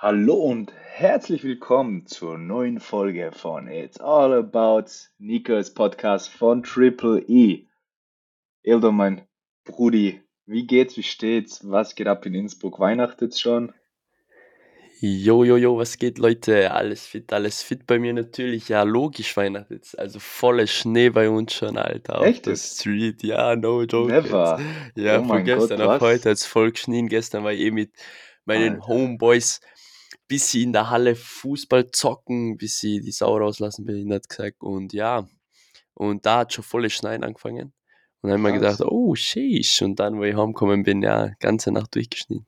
Hallo und herzlich willkommen zur neuen Folge von It's All About Sneakers Podcast von Triple E. Ildo, mein Brudi, wie geht's, wie steht's? Was geht ab in Innsbruck? Weihnachtet's schon? Jo, jo, jo, was geht, Leute? Alles fit, alles fit bei mir natürlich. Ja, logisch Weihnachten jetzt. Also volle Schnee bei uns schon, Alter, auf Echt der jetzt? Street. Ja, no joke jetzt. Never. Ja, Oh von mein Gott, gestern auf was? heute hat's voll geschnien. Gestern war ich eh mit meinen Alter. Homeboys bisschen in der Halle Fußball zocken, bis sie die Sau rauslassen, behindert gesagt. Und ja, und da hat schon volle Schneien angefangen. Und dann haben wir gedacht, oh, sheesh. Und dann, wo ich heimgekommen bin, ja, ganze Nacht durchgeschnien.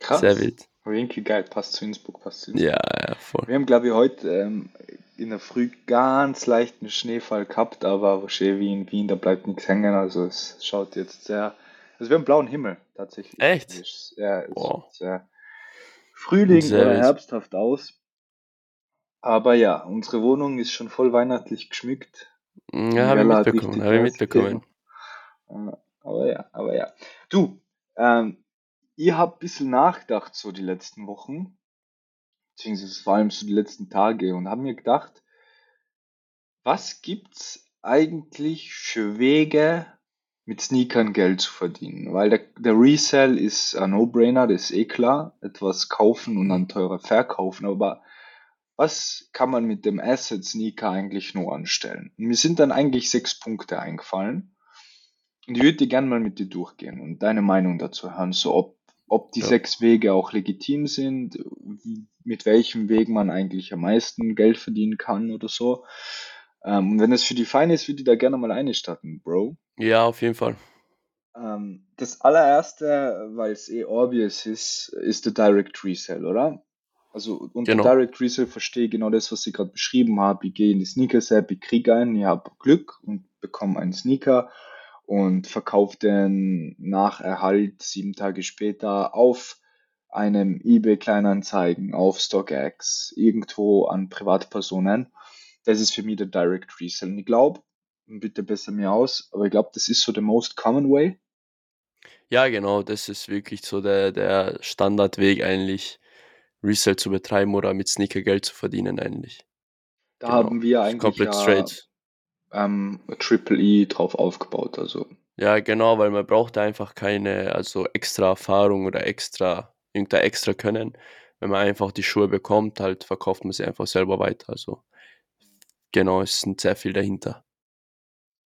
Sehr Krass. wild. Aber irgendwie geil. Passt zu Innsbruck, passt zu Innsbruck. Ja, ja, voll. Wir haben, glaube ich, heute ähm, in der Früh ganz leichten Schneefall gehabt, aber wahrscheinlich wie in Wien, da bleibt nichts hängen. Also es schaut jetzt sehr. Also wir haben blauen Himmel tatsächlich. Echt? Sehr, es Wow. sehr Frühling Sehr oder wild. herbsthaft aus. Aber ja, unsere Wohnung ist schon voll weihnachtlich geschmückt. Ja, habe ich mitbekommen, habe ich mitbekommen. Äh, Aber ja, aber ja. Du, ähm, ich habe ein bisschen nachgedacht so die letzten Wochen, beziehungsweise vor allem so die letzten Tage und habe mir gedacht, was gibt's eigentlich für Wege, mit Sneakern Geld zu verdienen? Weil der, der Resell ist ein No-Brainer, das ist eh klar. Etwas kaufen und dann teurer verkaufen. Aber was kann man mit dem Asset Sneaker eigentlich nur anstellen? Und mir sind dann eigentlich sechs Punkte eingefallen. Und ich würde die gerne mal mit dir durchgehen und deine Meinung dazu hören, so ob, ob die Ja. sechs Wege auch legitim sind, mit welchem Weg man eigentlich am meisten Geld verdienen kann oder so. Ähm, und wenn es für die fein ist, würde ich da gerne mal einstatten, Bro. Ja, auf jeden Fall. Ähm, das allererste, weil es eh obvious ist, ist der Direct Resell, oder? Also unter Genau. Direct Resell verstehe ich genau das, was ich gerade beschrieben habe. Ich gehe in die Sneakers-App, ich kriege einen, ich habe Glück und bekomme einen Sneaker und verkaufe den nach Erhalt sieben Tage später auf einem eBay Kleinanzeigen, auf StockX, irgendwo an Privatpersonen. Das ist für mich der Direct Resell. Und ich glaube, bitte besser mir aus, aber ich glaube, das ist so der most common way. Ja, genau, das ist wirklich so der, der Standardweg eigentlich, Resell zu betreiben oder mit Sneaker Geld zu verdienen eigentlich. Da Genau. haben wir eigentlich komplett ja straight. ähm, Triple E drauf aufgebaut. Also Ja, genau, weil man braucht einfach keine, also extra Erfahrung oder extra, irgendein extra Können. Wenn man einfach die Schuhe bekommt, halt verkauft man sie einfach selber weiter. Also genau, es sind sehr viel dahinter.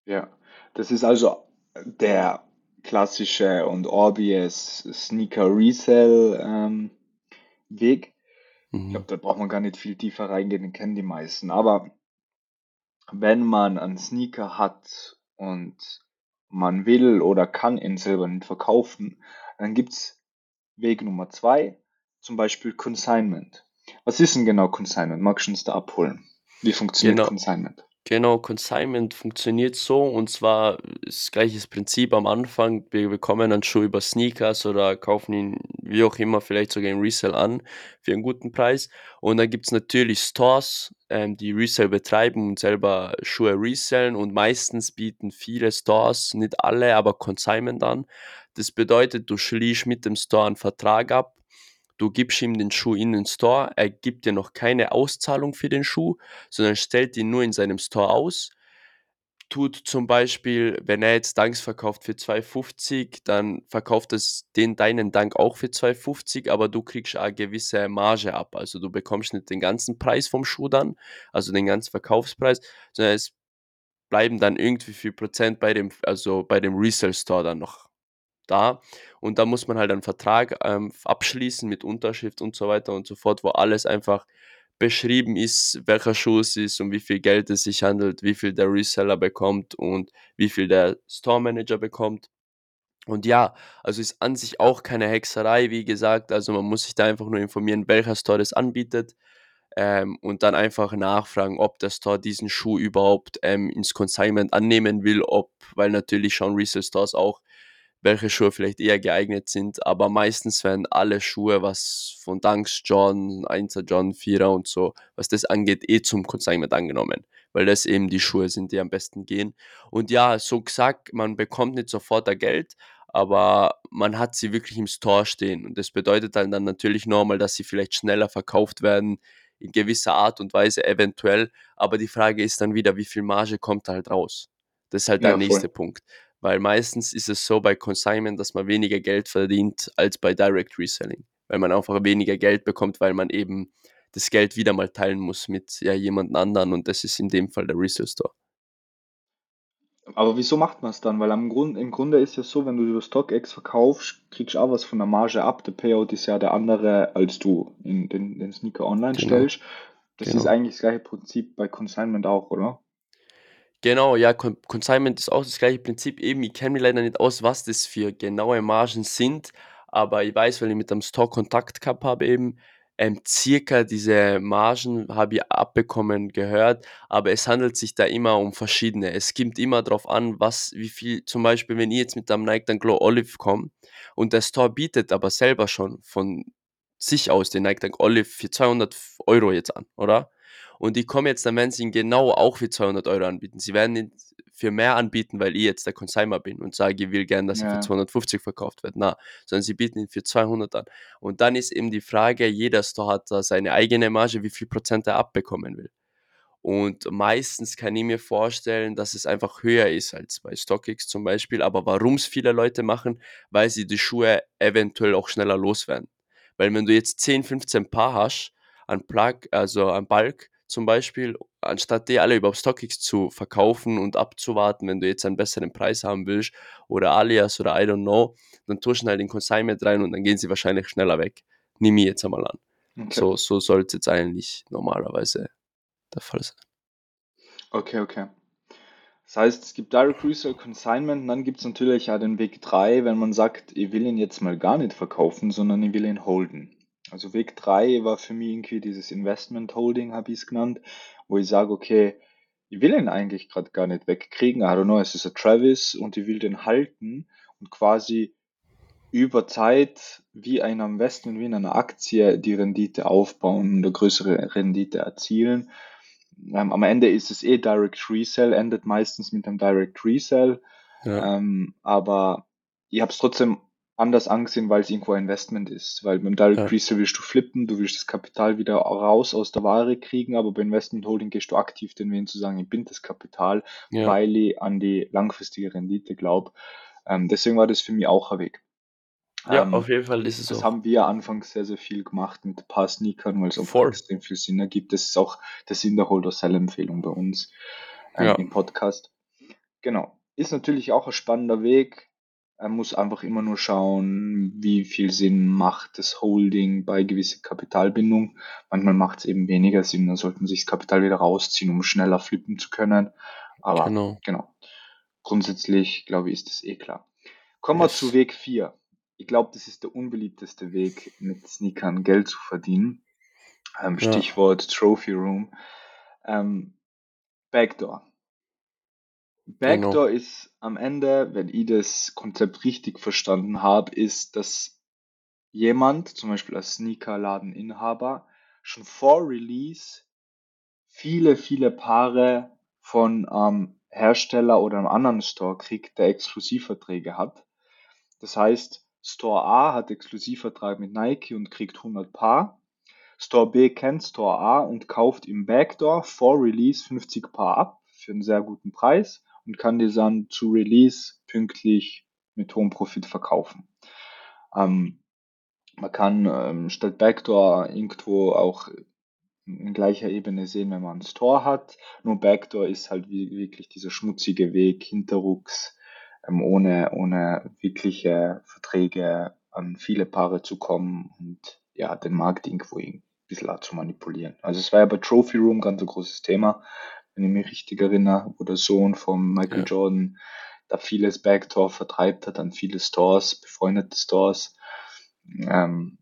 ja, das ist also der klassische und obvious Sneaker Resell ähm, Weg. Ich Mhm. glaube, da braucht man gar nicht viel tiefer reingehen, den kennen die meisten. Aber wenn man einen Sneaker hat und man will oder kann ihn selber nicht verkaufen, dann gibt's Weg Nummer zwei, zum Beispiel Consignment. Was ist denn genau Consignment? Magst du uns da abholen? Wie funktioniert Genau. Consignment? Genau, Consignment funktioniert so und zwar ist gleiches Prinzip am Anfang. Wir bekommen einen Schuh über Sneakers oder kaufen ihn wie auch immer, vielleicht sogar im Resell an für einen guten Preis. Und dann gibt es natürlich Stores, ähm, die Resell betreiben und selber Schuhe resellen und meistens bieten viele Stores, nicht alle, aber Consignment an. Das bedeutet, du schließt mit dem Store einen Vertrag ab, du gibst ihm den Schuh in den Store, er gibt dir noch keine Auszahlung für den Schuh, sondern stellt ihn nur in seinem Store aus. Tut zum Beispiel, wenn er jetzt Dunks verkauft für 2,50, dann verkauft es den deinen Dank auch für 2,50, aber du kriegst eine gewisse Marge ab. Also du bekommst nicht den ganzen Preis vom Schuh dann, also den ganzen Verkaufspreis, sondern es bleiben dann irgendwie viel Prozent bei dem, also bei dem Resell Store dann noch da. Und da muss man halt einen Vertrag ähm, abschließen mit Unterschrift und so weiter und so fort, wo alles einfach beschrieben ist, welcher Schuh es ist, um wie viel Geld es sich handelt, wie viel der Reseller bekommt und wie viel der Store Manager bekommt. Und ja, also ist an sich auch keine Hexerei, wie gesagt. Also man muss sich da einfach nur informieren, welcher Store das anbietet ähm, und dann einfach nachfragen, ob der Store diesen Schuh überhaupt ähm, ins Consignment annehmen will, ob, weil natürlich schauen Resale Stores auch, welche Schuhe vielleicht eher geeignet sind, aber meistens werden alle Schuhe, was von Dunks John, 1er John, 4er und so, was das angeht, eh zum Consignment angenommen, weil das eben die Schuhe sind, die am besten gehen. Und ja, so gesagt, man bekommt nicht sofort das Geld, aber man hat sie wirklich im Store stehen. Und das bedeutet halt dann natürlich normal, dass sie vielleicht schneller verkauft werden, in gewisser Art und Weise eventuell. Aber die Frage ist dann wieder, wie viel Marge kommt halt raus? Das ist halt der Ja, nächste voll. Punkt. Weil meistens ist es so bei Consignment, dass man weniger Geld verdient als bei Direct Reselling. Weil man einfach weniger Geld bekommt, weil man eben das Geld wieder mal teilen muss mit ja, jemand anderen und das ist in dem Fall der Resale Store. Aber wieso macht man es dann? Weil am Grund, im Grunde ist ja so, wenn du über StockX verkaufst, kriegst du auch was von der Marge ab. Der Payout ist ja der andere, als du in den, den Sneaker online Genau, stellst. Das ist genau. eigentlich das gleiche Prinzip bei Consignment auch, oder? Genau, ja, Con Consignment ist auch das gleiche Prinzip. Eben, ich kenne mich leider nicht aus, was das für genaue Margen sind, aber ich weiß, weil ich mit dem Store Kontakt gehabt habe eben, ähm, circa diese Margen habe ich abbekommen gehört, aber es handelt sich da immer um verschiedene. Es kommt immer darauf an, was, wie viel, zum Beispiel, wenn ich jetzt mit einem Nike dann Glow Olive komme und der Store bietet aber selber schon von sich aus den Nike Dunk Olive für 200 Euro jetzt an, oder? Und die kommen jetzt, dann werden sie ihn genau auch für 200 Euro anbieten. Sie werden ihn für mehr anbieten, weil ich jetzt der Consignor bin und sage, ich will gerne, dass er für Ja, 250 verkauft wird. Na, sondern sie bieten ihn für 200 an. Und dann ist eben die Frage, jeder Store hat da seine eigene Marge, wie viel Prozent er abbekommen will. Und meistens kann ich mir vorstellen, dass es einfach höher ist als bei StockX zum Beispiel. Aber warum es viele Leute machen, weil sie die Schuhe eventuell auch schneller loswerden. Weil wenn du jetzt 10, 15 Paar hast, an Plug, also an Bulk zum Beispiel, anstatt die alle über StockX zu verkaufen und abzuwarten, wenn du jetzt einen besseren Preis haben willst oder Alias oder I don't know, dann tust du halt den Consignment rein und dann gehen sie wahrscheinlich schneller weg. Nimm ich jetzt einmal an. okay. So, so sollte es jetzt eigentlich normalerweise der Fall sein. Okay, okay. Das heißt, es gibt Direct Resale Consignment und dann gibt es natürlich auch den Weg 3, wenn man sagt, ich will ihn jetzt mal gar nicht verkaufen, sondern ich will ihn holden. Also Weg 3 war für mich irgendwie dieses Investment Holding, habe ich es genannt, wo ich sage, okay, ich will ihn eigentlich gerade gar nicht wegkriegen. I don't know, es ist ein Travis und ich will den halten und quasi über Zeit wie ein Investment, wie in einer Aktie die Rendite aufbauen und eine größere Rendite erzielen. Ähm, am Ende ist es eh Direct Resell, endet meistens mit einem Direct Resell. Ja, Ähm, aber ich habe es trotzdem anders angesehen, weil es irgendwo ein Investment ist. Weil beim Direct ja, Resell willst du flippen, du willst das Kapital wieder raus aus der Ware kriegen, aber bei Investment Holding gehst du aktiv den Weg zu sagen, ich binde das Kapital, ja, weil ich an die langfristige Rendite glaube. Ähm, deswegen war das für mich auch ein Weg. ja, Ähm, auf jeden Fall ist es das auch. haben wir anfangs sehr, sehr viel gemacht mit ein paar Sneakern, weil es Voll. extrem viel Sinn ergibt. Das ist auch der Sinn der Holder-Sell-Empfehlung bei uns ähm, Ja, im Podcast. Genau. Ist natürlich auch ein spannender Weg. Er muss einfach immer nur schauen, wie viel Sinn macht das Holding bei gewisser Kapitalbindung. Manchmal macht es eben weniger Sinn, dann sollte man sich das Kapital wieder rausziehen, um schneller flippen zu können. Aber genau. genau, grundsätzlich glaube ich, ist das eh klar. Kommen wir zu Yes. Weg 4. Ich glaube, das ist der unbeliebteste Weg, mit Sneakern Geld zu verdienen. Ähm, Ja, Stichwort Trophy Room. Ähm, Backdoor. Genau. Backdoor ist am Ende, wenn ich das Konzept richtig verstanden habe, ist, dass jemand, zum Beispiel als Sneakerladeninhaber, schon vor Release viele, viele Paare von ähm, Hersteller oder einem anderen Store kriegt, der Exklusivverträge hat. Das heißt, Store A hat Exklusivvertrag mit Nike und kriegt 100 Paar. Store B kennt Store A und kauft im Backdoor vor Release 50 Paar ab für einen sehr guten Preis und kann die dann zu Release pünktlich mit hohem Profit verkaufen. Ähm, man kann ähm, statt Backdoor irgendwo auch in gleicher Ebene sehen, wenn man einen Store hat. Nur Backdoor ist halt wie, wirklich dieser schmutzige Weg, hinterrucks, ähm, ohne, ohne wirkliche Verträge an viele Paare zu kommen und ja, den Markt irgendwo ein bisschen zu manipulieren. Also es war ja bei Trophy Room ganz ein großes Thema, wenn ich mich richtig erinnere, wo der Sohn von Michael Ja, Jordan da vieles Backdoor vertreibt hat an viele Stores, befreundete Stores. Ähm,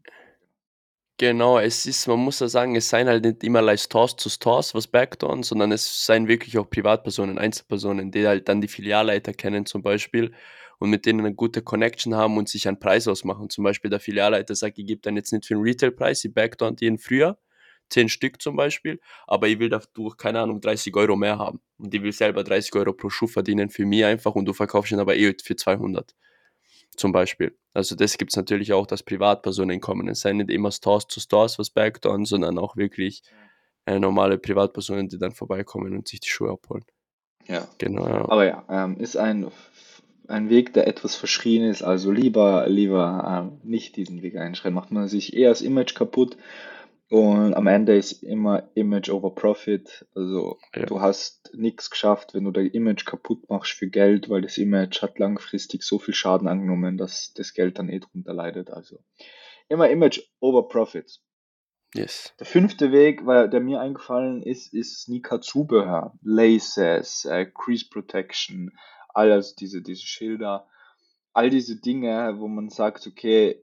genau. Es ist, man muss ja sagen, es seien halt nicht immer like Stores zu Stores, was Backdooren, sondern es seien wirklich auch Privatpersonen, Einzelpersonen, die halt dann die Filialleiter kennen zum Beispiel und mit denen eine gute Connection haben und sich einen Preis ausmachen. Zum Beispiel der Filialleiter sagt, ich gebe dann jetzt nicht für den Retailpreis, ich Backdooren die in früher, 10 Stück zum Beispiel, aber ich will dadurch, keine Ahnung, 30 Euro mehr haben. Und ich will selber 30 Euro pro Schuh verdienen für mich einfach und du verkaufst ihn aber eh für 200. zum Beispiel. Also das gibt es natürlich auch, dass Privatpersonen kommen. Es sind nicht immer Stores zu Stores was Backdown, sondern auch wirklich äh, normale Privatpersonen, die dann vorbeikommen und sich die Schuhe abholen. Ja. Genau. Ja. Aber ja, ähm, ist ein, ein Weg, der etwas verschrien ist. Also lieber, lieber ähm, nicht diesen Weg einschreiten. Macht man sich eher das Image kaputt. Und am Ende ist immer Image over Profit. Also Ja. du hast nichts geschafft, wenn du dein Image kaputt machst für Geld, weil das Image hat langfristig so viel Schaden angenommen, dass das Geld dann eh drunter leidet. Also immer Image over Profit. Yes. Der fünfte Weg, weil der mir eingefallen ist, ist Sneaker-Zubehör, Laces, äh, Crease Protection, alles diese, diese Schilder, all diese Dinge, wo man sagt, okay,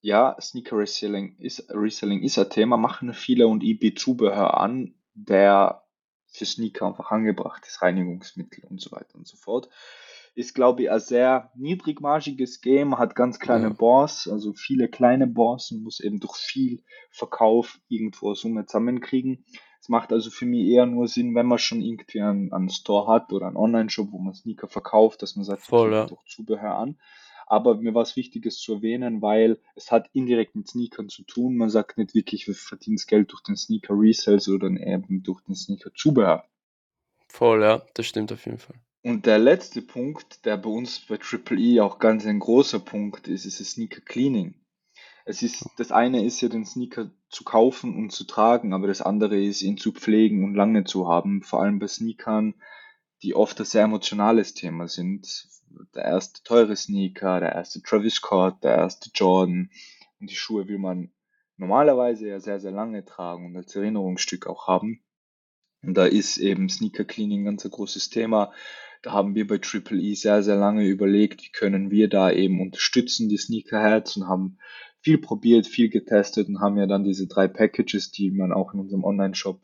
ja, Sneaker Reselling ist, Reselling ist ein Thema, machen viele und ich biete Zubehör an, der für Sneaker einfach angebracht ist, Reinigungsmittel und so weiter und so fort. Ist, glaube ich, ein sehr niedrigmargiges Game, hat ganz kleine Ja. Boss, also viele kleine Boss und muss eben durch viel Verkauf irgendwo Summe zusammenkriegen. Es macht also für mich eher nur Sinn, wenn man schon irgendwie einen, einen Store hat oder einen Online-Shop, wo man Sneaker verkauft, dass man sagt, Voll, ja. durch Zubehör an. Aber mir war es wichtig, es zu erwähnen, weil es hat indirekt mit Sneakern zu tun. Man sagt nicht wirklich, wir verdienen Geld durch den Sneaker Resales oder eben durch den Sneaker Zubehör. Voll, ja, das stimmt auf jeden Fall. Und der letzte Punkt, der bei uns bei Triple E auch ganz ein großer Punkt ist, ist das Sneaker Cleaning. Es ist, das eine ist ja den Sneaker zu kaufen und zu tragen, aber das andere ist ihn zu pflegen und lange zu haben. Vor allem bei Sneakern, die oft ein sehr emotionales Thema sind. Der erste teure Sneaker, der erste Travis Scott, der erste Jordan. Und die Schuhe will man normalerweise ja sehr, sehr lange tragen und als Erinnerungsstück auch haben. Und da ist eben Sneaker Cleaning ganz ein großes Thema. Da haben wir bei Triple E sehr, sehr lange überlegt, wie können wir da eben unterstützen, die Sneakerheads und haben viel probiert, viel getestet und haben ja dann diese drei Packages, die man auch in unserem Online-Shop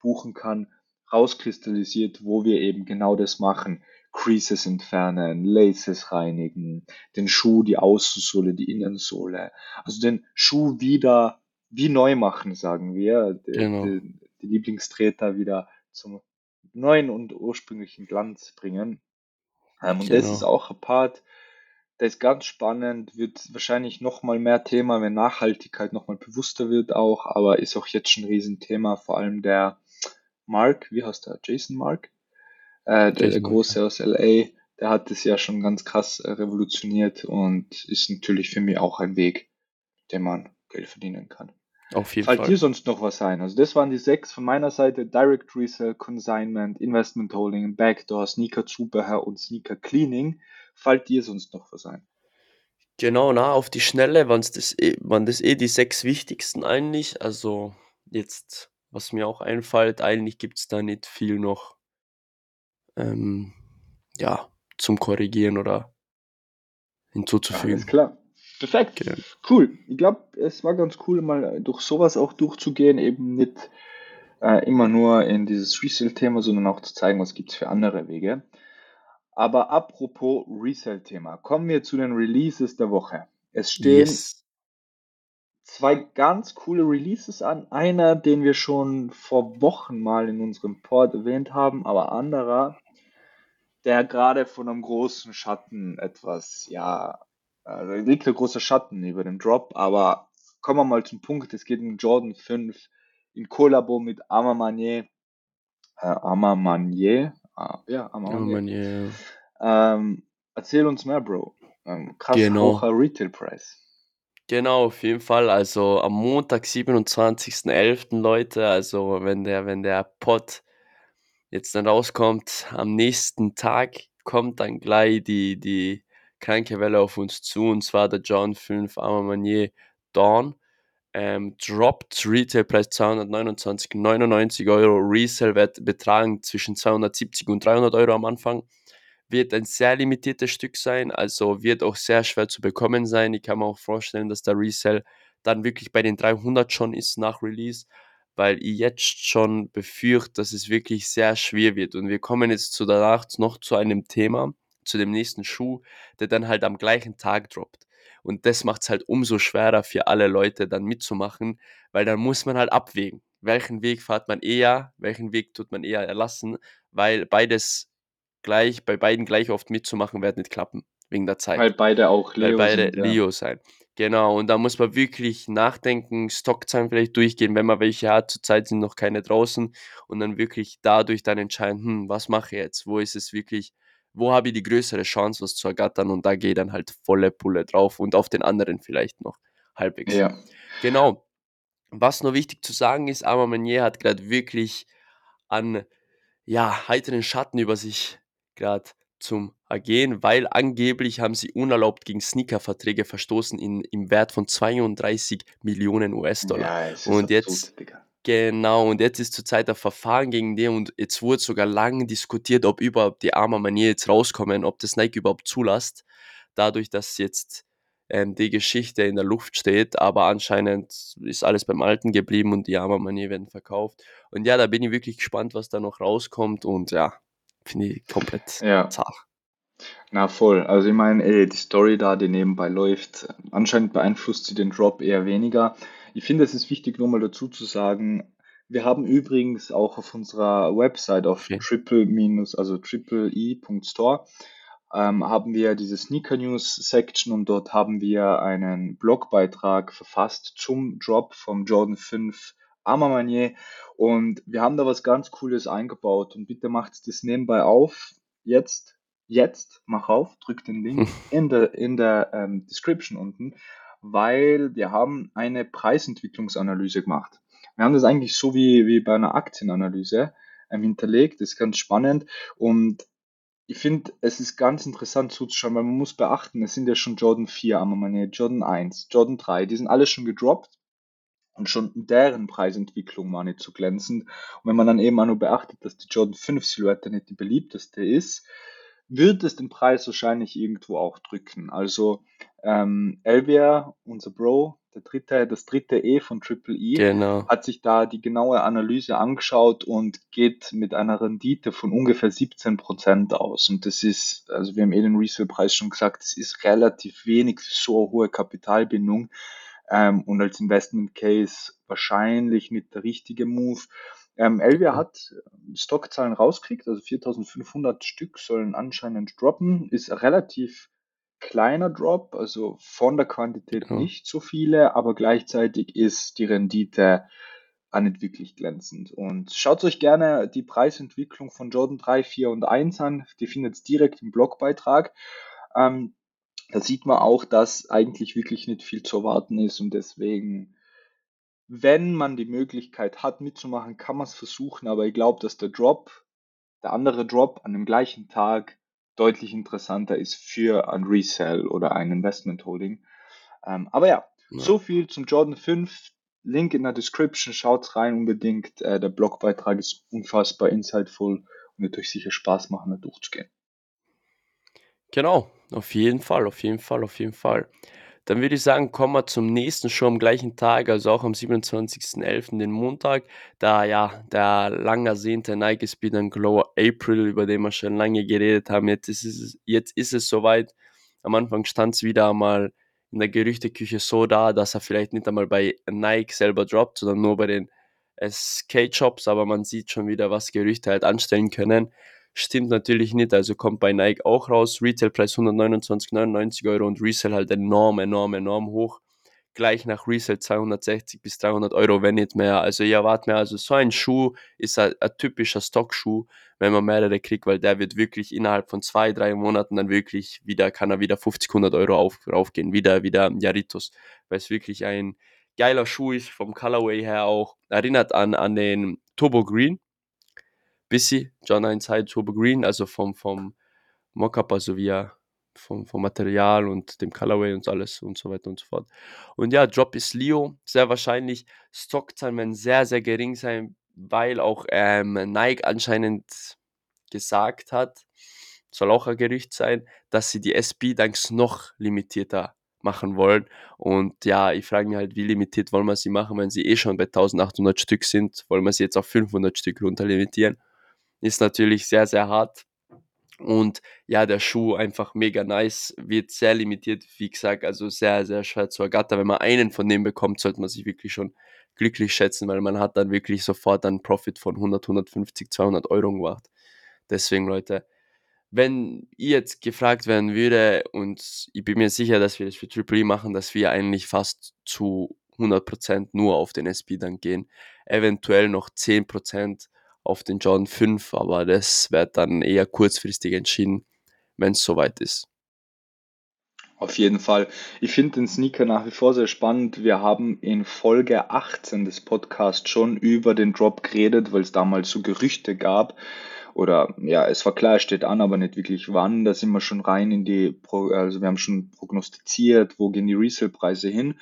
buchen kann, rauskristallisiert, wo wir eben genau das machen. Creases entfernen, Laces reinigen, den Schuh, die Außensohle, die Innensohle. Also den Schuh wieder wie neu machen, sagen wir. Die, Genau. die, die Lieblingstreter wieder zum neuen und ursprünglichen Glanz bringen. Ähm, und das Genau. ist auch ein Part, der ist ganz spannend, wird wahrscheinlich nochmal mehr Thema, wenn Nachhaltigkeit nochmal bewusster wird auch, aber ist auch jetzt schon ein Riesenthema, vor allem der Mark, wie heißt der? Jason Mark? Äh, der, der Große aus LA, der hat das ja schon ganz krass äh, revolutioniert und ist natürlich für mich auch ein Weg, den man Geld verdienen kann. Auf jeden Fällt dir Fall. sonst noch was ein? Also das waren die sechs von meiner Seite. Direct Resale, Consignment, Investment Holding, Backdoor, Sneaker Zubehör und Sneaker Cleaning. Fällt dir sonst noch was ein? Genau, na, auf die Schnelle waren's das eh, waren das eh die sechs wichtigsten eigentlich. Also jetzt, was mir auch einfällt, eigentlich gibt's da nicht viel noch, ähm, ja, zum Korrigieren oder Alles hinzuzufügen. klar. Perfekt. Genau. Cool. Ich glaube, es war ganz cool, mal durch sowas auch durchzugehen, eben nicht äh, immer nur in dieses Resale-Thema, sondern auch zu zeigen, was gibt's für andere Wege. Aber apropos Resale-Thema, kommen wir zu den Releases der Woche. Es stehen Yes. zwei ganz coole Releases an. Einer, den wir schon vor Wochen mal in unserem Port erwähnt haben, aber anderer, der gerade von einem großen Schatten etwas, ja, also liegt ein großer Schatten über dem Drop, aber kommen wir mal zum Punkt. Es geht um Jordan 5 in Kollabo mit Arma Manier. Äh, Arma Manier? Ah, ja, Arma Ja, Manier. man, ja. Ähm, erzähl uns mehr, Bro. Ähm, krass Genau. hoher Retail-Preis. Genau, auf jeden Fall. Also am Montag, 27.11. Leute, also wenn der, wenn der Pod jetzt dann rauskommt, am nächsten Tag kommt dann gleich die, die kranke Welle auf uns zu, und zwar der John 5 Arma Manier Dawn. Ähm, droppt Retailpreis 229,99 Euro, Resale-Wert betragen zwischen 270 und 300 Euro am Anfang. Wird ein sehr limitiertes Stück sein, also wird auch sehr schwer zu bekommen sein. Ich kann mir auch vorstellen, dass der Resale dann wirklich bei den 300 schon ist nach Release, weil ich jetzt schon befürchte, dass es wirklich sehr schwer wird. Und wir kommen jetzt zu danach noch zu einem Thema, zu dem nächsten Schuh, der dann halt am gleichen Tag droppt. Und das macht es halt umso schwerer für alle Leute dann mitzumachen, weil dann muss man halt abwägen, welchen Weg fährt man eher, welchen Weg tut man eher erlassen, weil beides gleich, bei beiden gleich oft mitzumachen, wird nicht klappen. wegen der Zeit. Weil beide auch Weil Leo beide sind, ja. Leo sein. Genau, und da muss man wirklich nachdenken, Stockzahlen vielleicht durchgehen, wenn man welche hat. Zurzeit sind noch keine draußen und dann wirklich dadurch dann entscheiden, hm, was mache ich jetzt? Wo ist es wirklich, wo habe ich die größere Chance, was zu ergattern? Und da gehe ich dann halt volle Pulle drauf und auf den anderen vielleicht noch halbwegs. Ja, Genau. Was noch wichtig zu sagen ist, Armand Meunier hat gerade wirklich an ja, heiteren Schatten über sich gerade zum Ergehen, weil angeblich haben sie unerlaubt gegen Sneaker-Verträge verstoßen in, im Wert von 32 Millionen US-Dollar. ja, Und absurd, jetzt, Digga. genau, und jetzt ist zurzeit ein Verfahren gegen den und jetzt wurde sogar lange diskutiert, ob überhaupt die arme Manier jetzt rauskommen, ob das Nike überhaupt zulässt, dadurch, dass jetzt ähm, die Geschichte in der Luft steht, aber anscheinend ist alles beim Alten geblieben und die arme Manier werden verkauft. Und ja, da bin ich wirklich gespannt, was da noch rauskommt und ja, finde ich komplett Ja, zart. na voll. Also ich meine, ey, die Story da, die nebenbei läuft, anscheinend beeinflusst sie den Drop eher weniger. Ich finde, es ist wichtig, nur mal dazu zu sagen, wir haben übrigens auch auf unserer Website auf Okay. triple minus, also triple-e.store, ähm, haben wir diese Sneaker News Section und dort haben wir einen Blogbeitrag verfasst zum Drop vom Jordan 5 Armamanier und wir haben da was ganz Cooles eingebaut. Und bitte macht das nebenbei auf. Jetzt, jetzt, mach auf, drück den Link in der, in der ähm, Description unten, weil wir haben eine Preisentwicklungsanalyse gemacht. Wir haben das eigentlich so wie, wie bei einer Aktienanalyse ähm, hinterlegt, das ist ganz spannend. Und ich finde, es ist ganz interessant zuzuschauen, weil man muss beachten, es sind ja schon Jordan 4 Armamanier, Jordan 1, Jordan 3, die sind alle schon gedroppt und schon deren Preisentwicklung war nicht so glänzend. Und wenn man dann eben auch nur beachtet, dass die Jordan 5 Silhouette nicht die beliebteste ist, wird es den Preis wahrscheinlich irgendwo auch drücken. Also ähm, Elvia, unser Bro, der dritte, das dritte E von Triple E, Genau. hat sich da die genaue Analyse angeschaut und geht mit einer Rendite von ungefähr 17% aus. Und das ist, also wir haben eh den Resale-Preis schon gesagt, das ist relativ wenig für so hohe Kapitalbindung ähm, und als Investment Case wahrscheinlich nicht der richtige Move. Ähm, Elvia hat Stockzahlen rausgekriegt, also 4500 Stück sollen anscheinend droppen, ist ein relativ kleiner Drop, also von der Quantität Genau. nicht so viele, aber gleichzeitig ist die Rendite auch nicht wirklich glänzend. Und schaut euch gerne die Preisentwicklung von Jordan 3, 4 und 1 an, die findet ihr direkt im Blogbeitrag. Ähm, da sieht man auch, dass eigentlich wirklich nicht viel zu erwarten ist und deswegen, wenn man die Möglichkeit hat mitzumachen, kann man es versuchen, aber ich glaube, dass der Drop, der andere Drop an dem gleichen Tag deutlich interessanter ist für ein Resell oder ein Investment Holding. Ähm, aber ja, Ja. so viel zum Jordan 5. Link in der Description, schaut rein unbedingt. Äh, der Blogbeitrag ist unfassbar insightful und wird euch sicher Spaß machen, da durchzugehen. Genau, auf jeden Fall, auf jeden Fall, auf jeden Fall. Dann würde ich sagen, kommen wir zum nächsten Show am gleichen Tag, also auch am 27.11., den Montag, da ja der lang ersehnte Nike Speed and Glow April, über den wir schon lange geredet haben, jetzt ist es, jetzt ist es soweit. Am Anfang stand es wieder einmal in der Gerüchteküche so da, dass er vielleicht nicht einmal bei Nike selber droppt, sondern nur bei den SK-Shops, aber man sieht schon wieder, was Gerüchte halt anstellen können. Stimmt natürlich nicht, also kommt bei Nike auch raus. Retailpreis 129,99 Euro und Resell halt enorm, enorm, enorm hoch. Gleich nach Resell 260 bis 300 Euro, wenn nicht mehr. Also ihr erwartet mir, also so ein Schuh ist ein, ein typischer Stockschuh, wenn man mehrere kriegt, weil der wird wirklich innerhalb von zwei, drei Monaten dann wirklich wieder, kann er wieder 50, 100 Euro auf, raufgehen. Wieder, wieder Jaritos, weil es wirklich ein geiler Schuh ist, vom Colorway her auch. Erinnert an, an den Turbo Green, bisschen John 1 High Turbo Green, also vom, vom Mockup, also wie vom, vom Material und dem Colorway und alles und so weiter und so fort. Und ja, Drop ist Leo, sehr wahrscheinlich. Stockzahlen werden sehr, sehr gering sein, weil auch ähm, Nike anscheinend gesagt hat, soll auch ein Gerücht sein, dass sie die SB-Dunks noch limitierter machen wollen. Und ja, ich frage mich halt, wie limitiert wollen wir sie machen, wenn sie eh schon bei 1800 Stück sind, wollen wir sie jetzt auf 500 Stück runter limitieren. Ist natürlich sehr, sehr hart. Und ja, der Schuh einfach mega nice, wird sehr limitiert, wie gesagt, also sehr, sehr schwer zu ergattern. Wenn man einen von denen bekommt, sollte man sich wirklich schon glücklich schätzen, weil man hat dann wirklich sofort einen Profit von 100, 150, 200 Euro gemacht. Deswegen, Leute, wenn ich jetzt gefragt werden würde, und ich bin mir sicher, dass wir das für Triple E machen, dass wir eigentlich fast zu 100% nur auf den SP dann gehen. Eventuell noch 10% auf den John 5, aber das wird dann eher kurzfristig entschieden, wenn es soweit ist. Auf jeden Fall. Ich finde den Sneaker nach wie vor sehr spannend. Wir haben in Folge 18 des Podcasts schon über den Drop geredet, weil es damals so Gerüchte gab. Oder ja, es war klar, es steht an, aber nicht wirklich wann. Da sind wir schon rein in die, Pro also wir haben schon prognostiziert, wo gehen die Resale-Preise hin.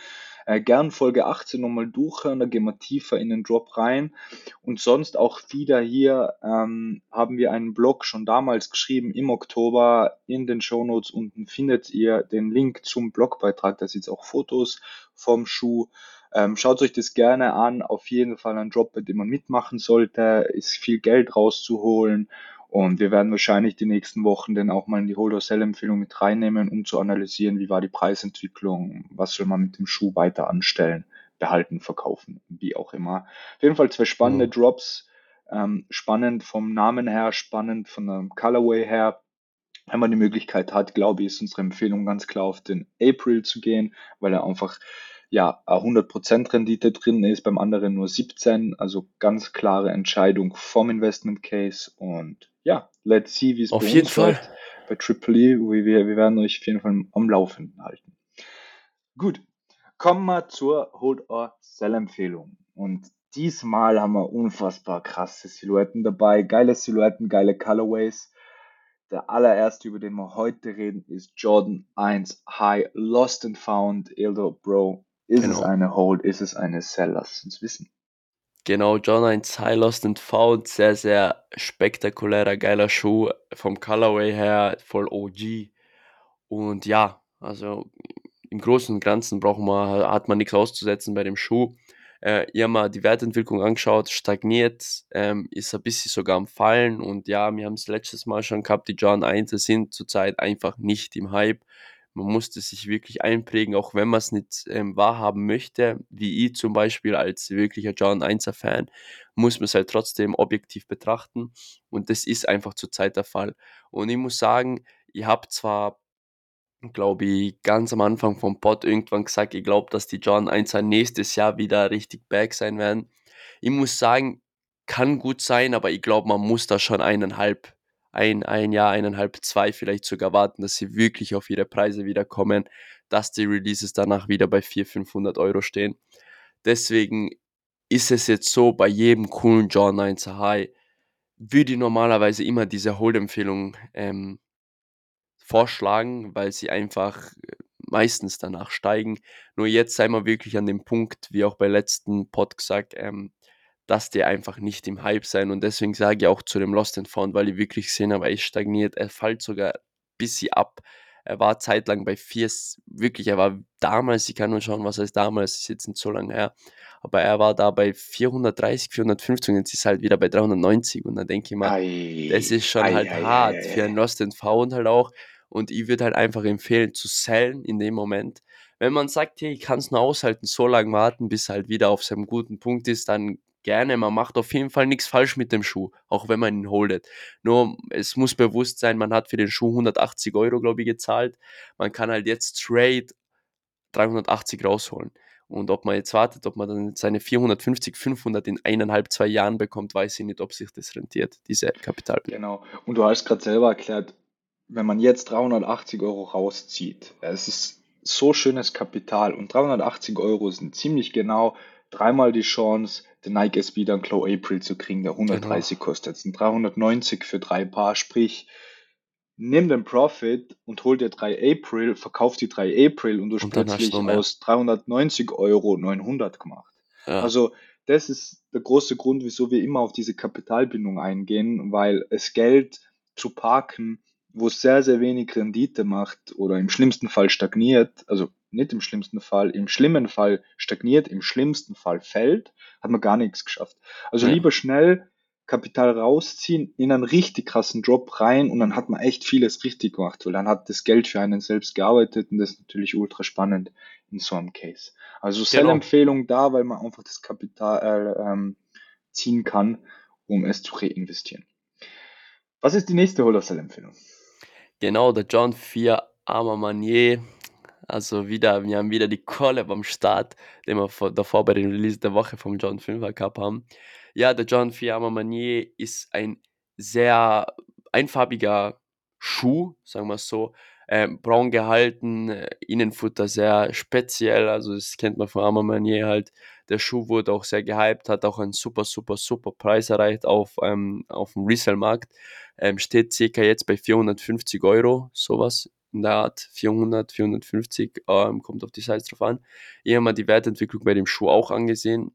Äh, gern Folge 18 nochmal durchhören, da gehen wir tiefer in den Drop rein. Und sonst auch wieder hier ähm, haben wir einen Blog schon damals geschrieben im Oktober. In den Show Notes unten findet ihr den Link zum Blogbeitrag. Da sind auch Fotos vom Schuh. Ähm, schaut euch das gerne an. Auf jeden Fall ein Job, bei dem man mitmachen sollte. Ist viel Geld rauszuholen. Und wir werden wahrscheinlich die nächsten Wochen dann auch mal in die Hold-or-Sell-Empfehlung mit reinnehmen, um zu analysieren, wie war die Preisentwicklung, was soll man mit dem Schuh weiter anstellen, behalten, verkaufen, wie auch immer. Auf jeden Fall zwei spannende mhm. Drops, ähm, spannend vom Namen her, spannend von der Colorway her. Wenn man die Möglichkeit hat, glaube ich, ist unsere Empfehlung ganz klar auf den April zu gehen, weil er einfach ja 100% Rendite drin ist, beim anderen nur 17, also ganz klare Entscheidung vom Investment Case und ja, let's see, wie es bei jeden Fall. Läuft. Bei Triple E, wir, wir werden euch auf jeden Fall am Laufenden halten. Gut, kommen wir zur Hold or Sell Empfehlung. Und diesmal haben wir unfassbar krasse Silhouetten dabei, geile Silhouetten, geile Colorways. Der allererste, über den wir heute reden, ist Jordan 1 High Lost and Found. Ildo, Bro, ist genau. es eine Hold, ist es eine Sell? Lass uns wissen. Genau, John 1 High Lost and Found, sehr, sehr spektakulärer, geiler Schuh, vom Colorway her, voll OG. Und ja, also im Großen und Ganzen braucht man, hat man nichts auszusetzen bei dem Schuh. Äh, ich habe mal die Wertentwicklung angeschaut, stagniert, ähm, ist ein bisschen sogar am Fallen. Und ja, wir haben es letztes Mal schon gehabt, die John 1 sind zurzeit einfach nicht im Hype. Man musste sich wirklich einprägen, auch wenn man es nicht ähm, wahrhaben möchte, wie ich zum Beispiel als wirklicher John 1er Fan, muss man es halt trotzdem objektiv betrachten. Und das ist einfach zurzeit der Fall. Und ich muss sagen, ich habe zwar, glaube ich, ganz am Anfang vom Pod irgendwann gesagt, ich glaube, dass die John 1er nächstes Jahr wieder richtig back sein werden. Ich muss sagen, kann gut sein, aber ich glaube, man muss da schon eineinhalb ein, ein Jahr, eineinhalb, zwei vielleicht sogar warten, dass sie wirklich auf ihre Preise wiederkommen, dass die Releases danach wieder bei 400, 500 Euro stehen. Deswegen ist es jetzt so, bei jedem coolen John 9 High würde ich normalerweise immer diese Hold-Empfehlung ähm, vorschlagen, weil sie einfach äh, meistens danach steigen. Nur jetzt sei mal wirklich an dem Punkt, wie auch bei letzten Pod gesagt, ähm, dass die einfach nicht im Hype sein. Und deswegen sage ich auch zu dem Lost and Found, weil ich wirklich gesehen habe, er stagniert, er fällt sogar ein bisschen ab. Er war zeitlang bei 4, wirklich, er war damals, ich kann nur schauen, was er ist damals, ist jetzt nicht so lange her, aber er war da bei 430, 450 und jetzt ist er halt wieder bei 390 und dann denke ich mal, ei, das ist schon ei, halt ei, hart für ein Lost and Found halt auch und ich würde halt einfach empfehlen zu sellen in dem Moment. Wenn man sagt, hey, ich kann es nur aushalten, so lange warten, bis er halt wieder auf seinem guten Punkt ist, dann gerne. Man macht auf jeden Fall nichts falsch mit dem Schuh, auch wenn man ihn holdet. Nur es muss bewusst sein, man hat für den Schuh 180 Euro, glaube ich, gezahlt. Man kann halt jetzt trade 380 rausholen. Und ob man jetzt wartet, ob man dann seine 450, 500 in eineinhalb, zwei Jahren bekommt, weiß ich nicht, ob sich das rentiert, diese Kapital. Genau. Und du hast gerade selber erklärt, wenn man jetzt 380 Euro rauszieht, es ist so schönes Kapital und 380 Euro sind ziemlich genau dreimal die Chance, den Nike SB dann Glow April zu kriegen, der 130 genau. kostet. Das sind 390 für drei Paar, sprich, nimm den Profit und hol dir drei April, verkauf die drei April und du hast plötzlich aus 390 Euro 900 gemacht. Ja. Also, das ist der große Grund, wieso wir immer auf diese Kapitalbindung eingehen, weil es Geld zu parken, wo es sehr, sehr wenig Rendite macht oder im schlimmsten Fall stagniert, also nicht im schlimmsten Fall, im schlimmen Fall stagniert, im schlimmsten Fall fällt, hat man gar nichts geschafft. Also ja. lieber schnell Kapital rausziehen, in einen richtig krassen Job rein und dann hat man echt vieles richtig gemacht, weil dann hat das Geld für einen selbst gearbeitet und das ist natürlich ultra spannend in so einem Case. Also genau. Sell-Empfehlung da, weil man einfach das Kapital äh, ähm, ziehen kann, um es zu reinvestieren. Was ist die nächste Holder-Sell-Empfehlung? Genau, der John 4 Armer Manier. Also wieder, wir haben wieder die Collab am Start, den wir vor, davor bei den Release der Woche vom John 5er Cup haben. Ja, der John 4 Armer Manier ist ein sehr einfarbiger Schuh, sagen wir es so. Ähm, braun gehalten, äh, Innenfutter sehr speziell, also das kennt man von Armer Manier halt. Der Schuh wurde auch sehr gehypt, hat auch einen super, super, super Preis erreicht auf, ähm, auf dem Resell-Markt. Ähm, steht circa jetzt bei 450 Euro, sowas in der Art, 400, 450, ähm, kommt auf die Size drauf an. Ich habe mal die Wertentwicklung bei dem Schuh auch angesehen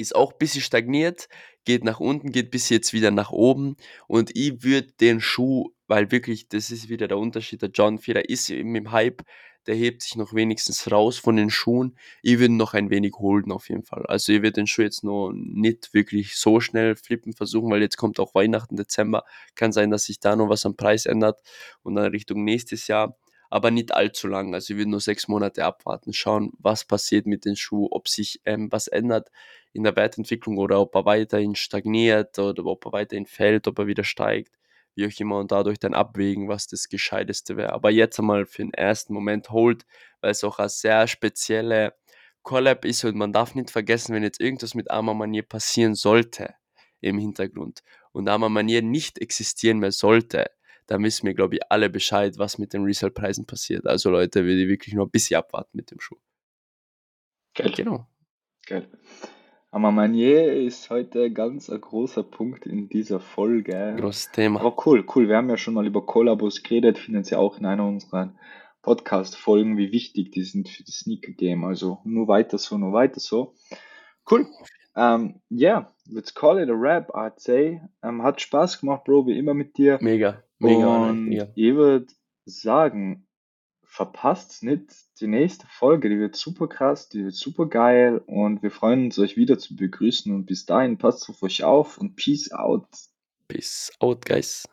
ist auch ein bisschen stagniert, geht nach unten, geht bis jetzt wieder nach oben. Und ich würde den Schuh, weil wirklich, das ist wieder der Unterschied, der John Feeder ist eben im Hype, der hebt sich noch wenigstens raus von den Schuhen. Ich würde noch ein wenig holden auf jeden Fall. Also ich würde den Schuh jetzt noch nicht wirklich so schnell flippen versuchen, weil jetzt kommt auch Weihnachten, Dezember. Kann sein, dass sich da noch was am Preis ändert und dann Richtung nächstes Jahr aber nicht allzu lang. Also ich würde nur sechs Monate abwarten, schauen, was passiert mit den Schuh, ob sich ähm, was ändert in der Wertentwicklung oder ob er weiterhin stagniert oder ob er weiterhin fällt, ob er wieder steigt, wie auch immer und dadurch dann abwägen, was das Gescheiteste wäre. Aber jetzt einmal für den ersten Moment Hold, weil es auch eine sehr spezielle Collab ist und man darf nicht vergessen, wenn jetzt irgendwas mit Armer Manier passieren sollte im Hintergrund und Armer Manier nicht existieren mehr sollte, dann wissen wir, glaube ich, alle Bescheid, was mit den Resale-Preisen passiert. Also Leute, will ich wirklich nur ein bisschen abwarten mit dem Schuh. Geil. Genau. Geil. Aber Manier ist heute ganz ein großer Punkt in dieser Folge. Großes Thema. Aber cool, cool. Wir haben ja schon mal über Kollabos geredet, finden Sie auch in einer unserer Podcast-Folgen, wie wichtig die sind für das Sneaker-Game. Also nur weiter so, nur weiter so. Cool. Um, yeah, let's call it a wrap, I'd say. Um, hat Spaß gemacht, Bro, wie immer mit dir. Mega, mega. Und mega. ich würde sagen, verpasst nicht die nächste Folge, die wird super krass, die wird super geil und wir freuen uns, euch wieder zu begrüßen und bis dahin passt auf euch auf und peace out. Peace out, guys.